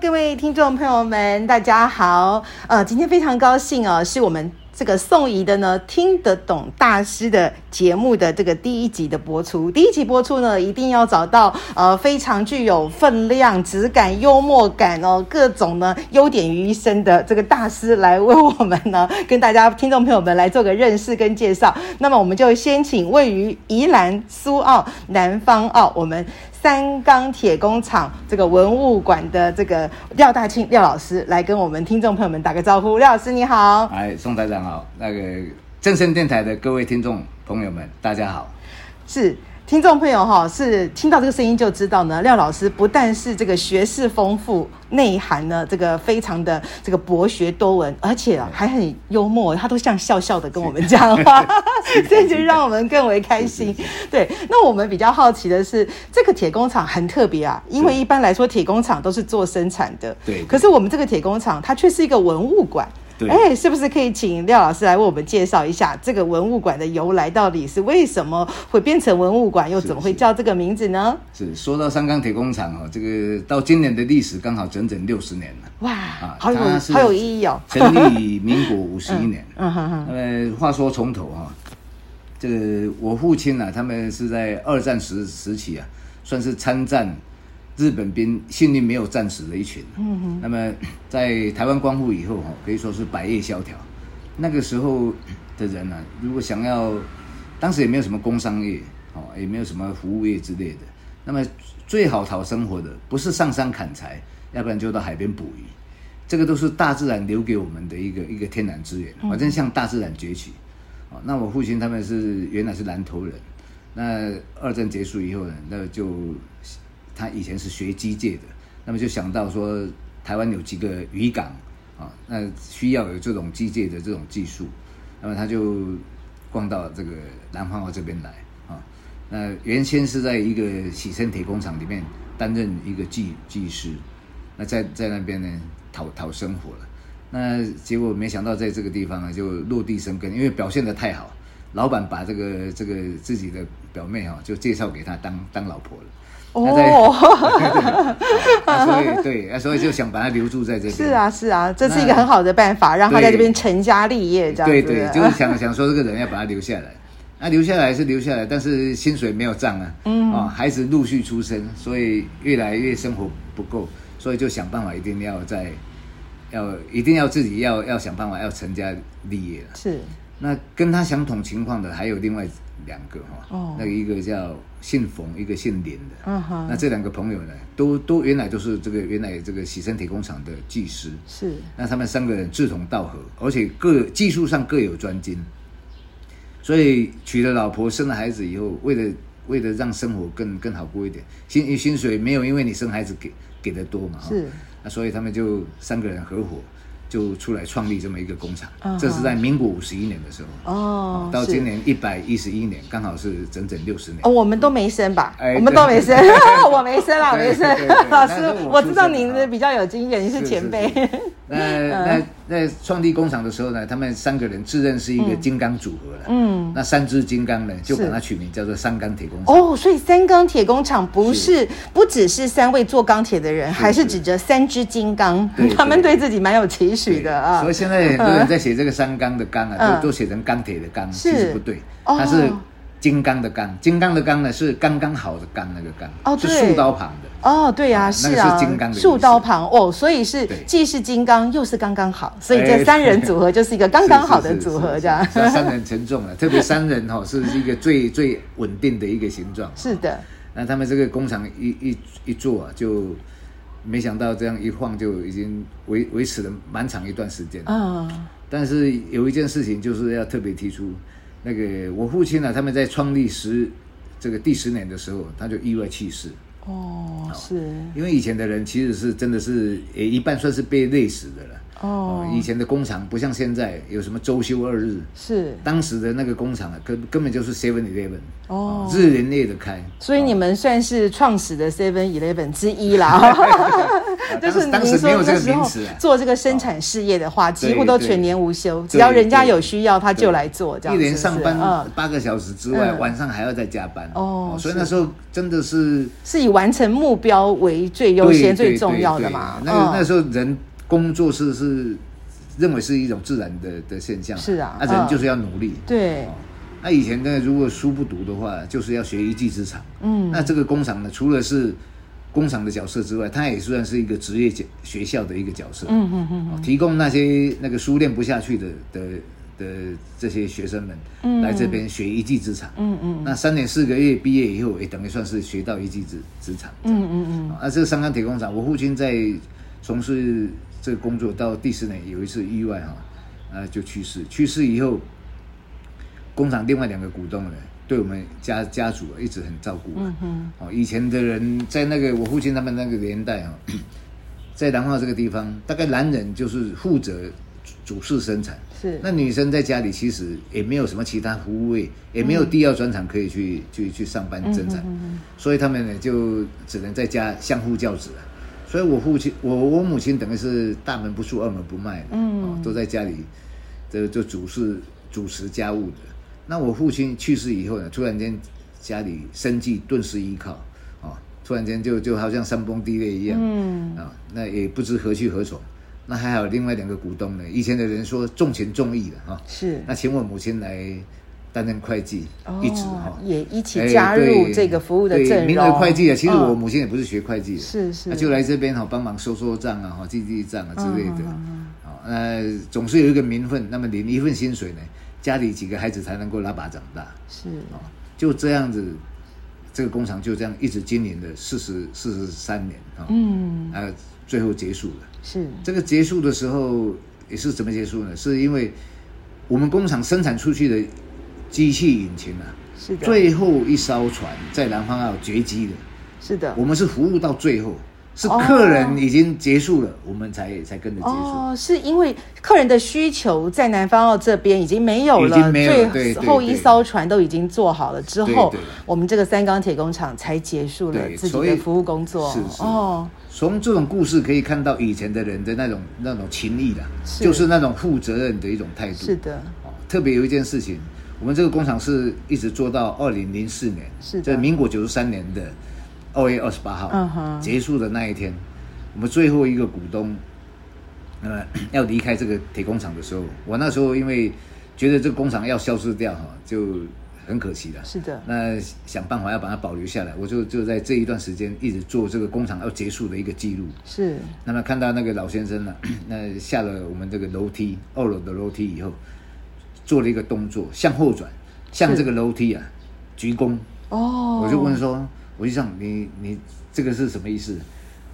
各位听众朋友们，大家好。呃，今天非常高兴哦，是我们。这个宋怡的呢，听得懂大师的节目的这个第一集的播出，第一集播出呢，一定要找到呃非常具有分量、质感、幽默感哦，各种呢优点于一身的这个大师来为我们呢跟大家听众朋友们来做个认识跟介绍。那么我们就先请位于宜兰苏澳南方澳我们。三钢铁工厂这个文物馆的这个廖大庆廖老师来跟我们听众朋友们打个招呼，廖老师你好，哎，宋台长好，那个正声电台的各位听众朋友们大家好，是。听众朋友哈，是听到这个声音就知道呢。廖老师不但是这个学识丰富、内涵呢，这个非常的这个博学多闻，而且还很幽默，他都像笑笑的跟我们讲话，所以就让我们更为开心。对，那我们比较好奇的是，这个铁工厂很特别啊，因为一般来说铁工厂都是做生产的，对，可是我们这个铁工厂它却是一个文物馆。哎，是不是可以请廖老师来为我们介绍一下这个文物馆的由来？到底是为什么会变成文物馆，又怎么会叫这个名字呢？是，说到三钢铁工厂哦，这个到今年的历史刚好整整六十年了。哇，啊，好有好有意义哦！成立民国五十一年。嗯哼哼。那么话说从头哈，这个我父亲呢，他们是在二战时时期啊，算是参战。日本兵幸运没有战死的一群，嗯哼。那么在台湾光复以后，哈，可以说是百业萧条。那个时候的人呢，如果想要，当时也没有什么工商业，哦，也没有什么服务业之类的。那么最好讨生活的，不是上山砍柴，要不然就到海边捕鱼。这个都是大自然留给我们的一个一个天然资源，反正向大自然攫取。哦，那我父亲他们是原来是南投人，那二战结束以后呢，那就。他以前是学机械的，那么就想到说，台湾有几个渔港啊，那需要有这种机械的这种技术，那么他就逛到这个南方澳这边来啊。那原先是在一个洗身铁工厂里面担任一个技技师，那在在那边呢讨讨生活了。那结果没想到在这个地方呢就落地生根，因为表现得太好，老板把这个这个自己的表妹哈就介绍给他当当老婆了。哦，所以对，所以就想把他留住在这边。是啊，是啊，这是一个很好的办法，让他在这边成家立业，这样子。对对，就是想想说这个人要把他留下来。那留下来是留下来，但是薪水没有涨啊。嗯。啊，孩子陆续出生，所以越来越生活不够，所以就想办法一定要在，要一定要自己要要想办法要成家立业了。是。那跟他相同情况的还有另外两个哈，哦，那一个叫姓冯，一个姓林的，嗯哼，那这两个朋友呢，都都原来都是这个原来这个洗身铁工厂的技师，是，那他们三个人志同道合，而且各技术上各有专精，所以娶了老婆生了孩子以后，为了为了让生活更更好过一点，薪薪水没有因为你生孩子给给的多嘛，是，那所以他们就三个人合伙。就出来创立这么一个工厂，uh huh. 这是在民国五十一年的时候哦，uh 到今年一百一十一年，刚好是整整六十年。哦，我们都没生吧？哎、我们都没生，我没生啊，没生。老师，我，我知道您的比较有经验，你是前辈。是是是那 那在创立工厂的时候呢，他们三个人自认是一个金刚组合了。嗯，那三只金刚呢，就把它取名叫做三钢铁工厂。哦，所以三钢铁工厂不是不只是三位做钢铁的人，还是指着三只金刚。他们对自己蛮有期许的啊。所以现在很多人在写这个三钢的钢啊，都都写成钢铁的钢，其实不对，它是。金刚的钢，金刚的钢呢是刚刚好的钢那个钢，哦，是竖刀旁的。哦，对呀，是啊，是金刚的竖刀旁哦，所以是既是金刚又是刚刚好，所以这三人组合就是一个刚刚好的 组合，这样。三人沉重了，特别三人哈 是一个最最稳定的一个形状。是的，那他们这个工厂一一一做啊，就没想到这样一晃就已经维维持了蛮长一段时间。啊，但是有一件事情就是要特别提出。那个我父亲呢，他们在创立十这个第十年的时候，他就意外去世。哦，是，因为以前的人其实是真的是诶一半算是被累死的了。哦，以前的工厂不像现在有什么周休二日，是当时的那个工厂啊，根根本就是 Seven Eleven 哦，日连夜的开，所以你们算是创始的 Seven Eleven 之一啦。就是当时没有这个名词，做这个生产事业的话，几乎都全年无休，只要人家有需要，他就来做，这样一连上班八个小时之外，晚上还要再加班哦。所以那时候真的是是以完成目标为最优先、最重要的嘛。那个那时候人。工作是是认为是一种自然的的现象，是啊，那人就是要努力。对，那以前呢，如果书不读的话，就是要学一技之长。嗯，那这个工厂呢，除了是工厂的角色之外，它也算是一个职业学校的一个角色。嗯嗯嗯，提供那些那个书念不下去的的的这些学生们来这边学一技之长。嗯嗯，那三年四个月毕业以后，也等于算是学到一技之之长。嗯嗯嗯，啊，这个三钢铁工厂，我父亲在从事。这个工作到第十年有一次意外哈，啊就去世。去世以后，工厂另外两个股东呢，对我们家家族一直很照顾。嗯嗯。哦，以前的人在那个我父亲他们那个年代哈，在南化这个地方，大概男人就是负责主事生产。是。那女生在家里其实也没有什么其他服务业，也没有第二专长可以去去去上班生产，所以他们呢就只能在家相夫教子。所以，我父亲，我我母亲等于是大门不出，二门不迈的，嗯，都在家里，这就主事主持家务的。那我父亲去世以后呢，突然间家里生计顿时依靠，啊，突然间就就好像山崩地裂一样，嗯，啊，那也不知何去何从。那还有另外两个股东呢，以前的人说重情重义的哈，是，那请我母亲来。担任会计，一直哈也一起加入这个服务的阵容。名为会计啊，其实我母亲也不是学会计的，是是，就来这边哈帮忙收收账啊，哈记记账啊之类的。啊，呃，总是有一个名分，那么领一份薪水呢，家里几个孩子才能够拉拔长大。是啊，就这样子，这个工厂就这样一直经营了四十四十三年啊，嗯，啊，最后结束了。是这个结束的时候也是怎么结束呢？是因为我们工厂生产出去的。机器引擎啊，是的，最后一艘船在南方澳绝迹的，是的，我们是服务到最后，是客人已经结束了，哦、我们才才跟着结束。哦，是因为客人的需求在南方澳这边已经没有了，已经没有了，最后一艘船都已经做好了之后，我们这个三钢铁工厂才结束了自己的服务工作。是是哦，从这种故事可以看到以前的人的那种那种情谊的，是就是那种负责任的一种态度。是的，哦，特别有一件事情。我们这个工厂是一直做到二零零四年，是在民国九十三年的二月二十八号结束的那一天，我们最后一个股东，呃，要离开这个铁工厂的时候，我那时候因为觉得这个工厂要消失掉哈，就很可惜了。是的，那想办法要把它保留下来，我就就在这一段时间一直做这个工厂要结束的一个记录。是，那么看到那个老先生呢，那下了我们这个楼梯二楼的楼梯以后。做了一个动作，向后转，向这个楼梯啊鞠躬。哦，我就问说，我就想你你这个是什么意思？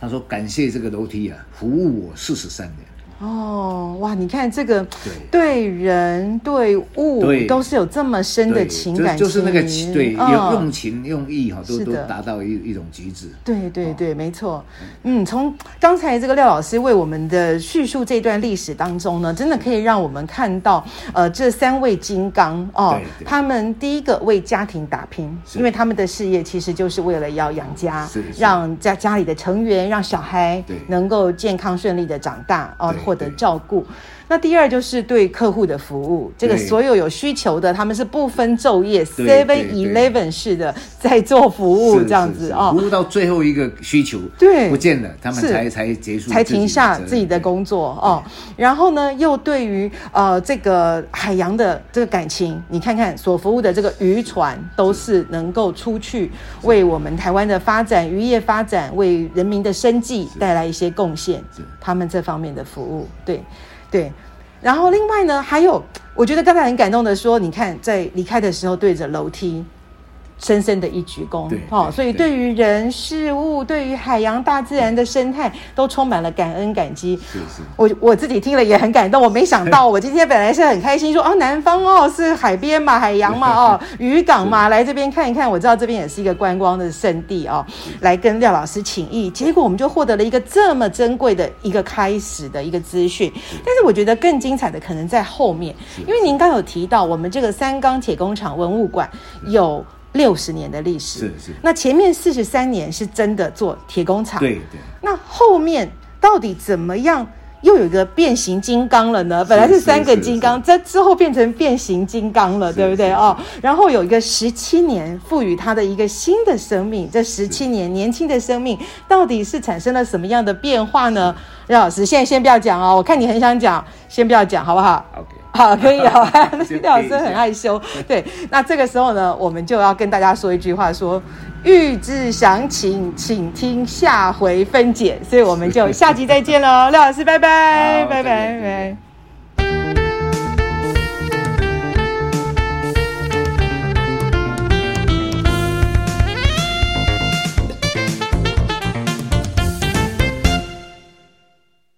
他说感谢这个楼梯啊，服务我四十三年。哦，哇！你看这个，对对人对物都是有这么深的情感，就是那个对有用情用意哈，都都达到一一种极致。对对对，没错。嗯，从刚才这个廖老师为我们的叙述这段历史当中呢，真的可以让我们看到，呃，这三位金刚哦，他们第一个为家庭打拼，因为他们的事业其实就是为了要养家，让家家里的成员，让小孩能够健康顺利的长大哦。获得照顾。那第二就是对客户的服务，这个所有有需求的，他们是不分昼夜，Seven Eleven 式的在做服务，这样子哦，服务到最后一个需求对。不见了，他们才才结束，才停下自己的工作哦。然后呢，又对于呃这个海洋的这个感情，你看看所服务的这个渔船，都是能够出去为我们台湾的发展、渔业发展、为人民的生计带来一些贡献，他们这方面的服务，对。对，然后另外呢，还有，我觉得刚才很感动的说，你看在离开的时候对着楼梯，深深的一鞠躬，哦，所以对于人事物，对于海洋大自然的生态，都充满了感恩感激。是是，我我自己听了也很感动。我没想到，我今天本来是很开心说，说哦，南方哦是海边嘛，海洋嘛，哦，渔港嘛，来这边看一看。我知道这边也是一个观光的圣地哦，来跟廖老师请益。结果我们就获得了一个这么珍贵的一个开始的一个资讯。但是我觉得更精彩的可能在后面，因为您刚有提到我们这个三钢铁工厂文物馆有。六十年的历史，是是。那前面四十三年是真的做铁工厂，对对。那后面到底怎么样又有一个变形金刚了呢？本来是三个金刚，这之后变成变形金刚了，对不对哦？然后有一个十七年赋予他的一个新的生命，这十七年年轻的生命到底是产生了什么样的变化呢？廖老师，现在先不要讲哦，我看你很想讲，先不要讲好不好？OK。好，可以好，那。廖老师很害羞，对。那这个时候呢，我们就要跟大家说一句话：说预知详情，请听下回分解。所以我们就下集再见喽，廖老师，拜拜，拜拜，拜拜。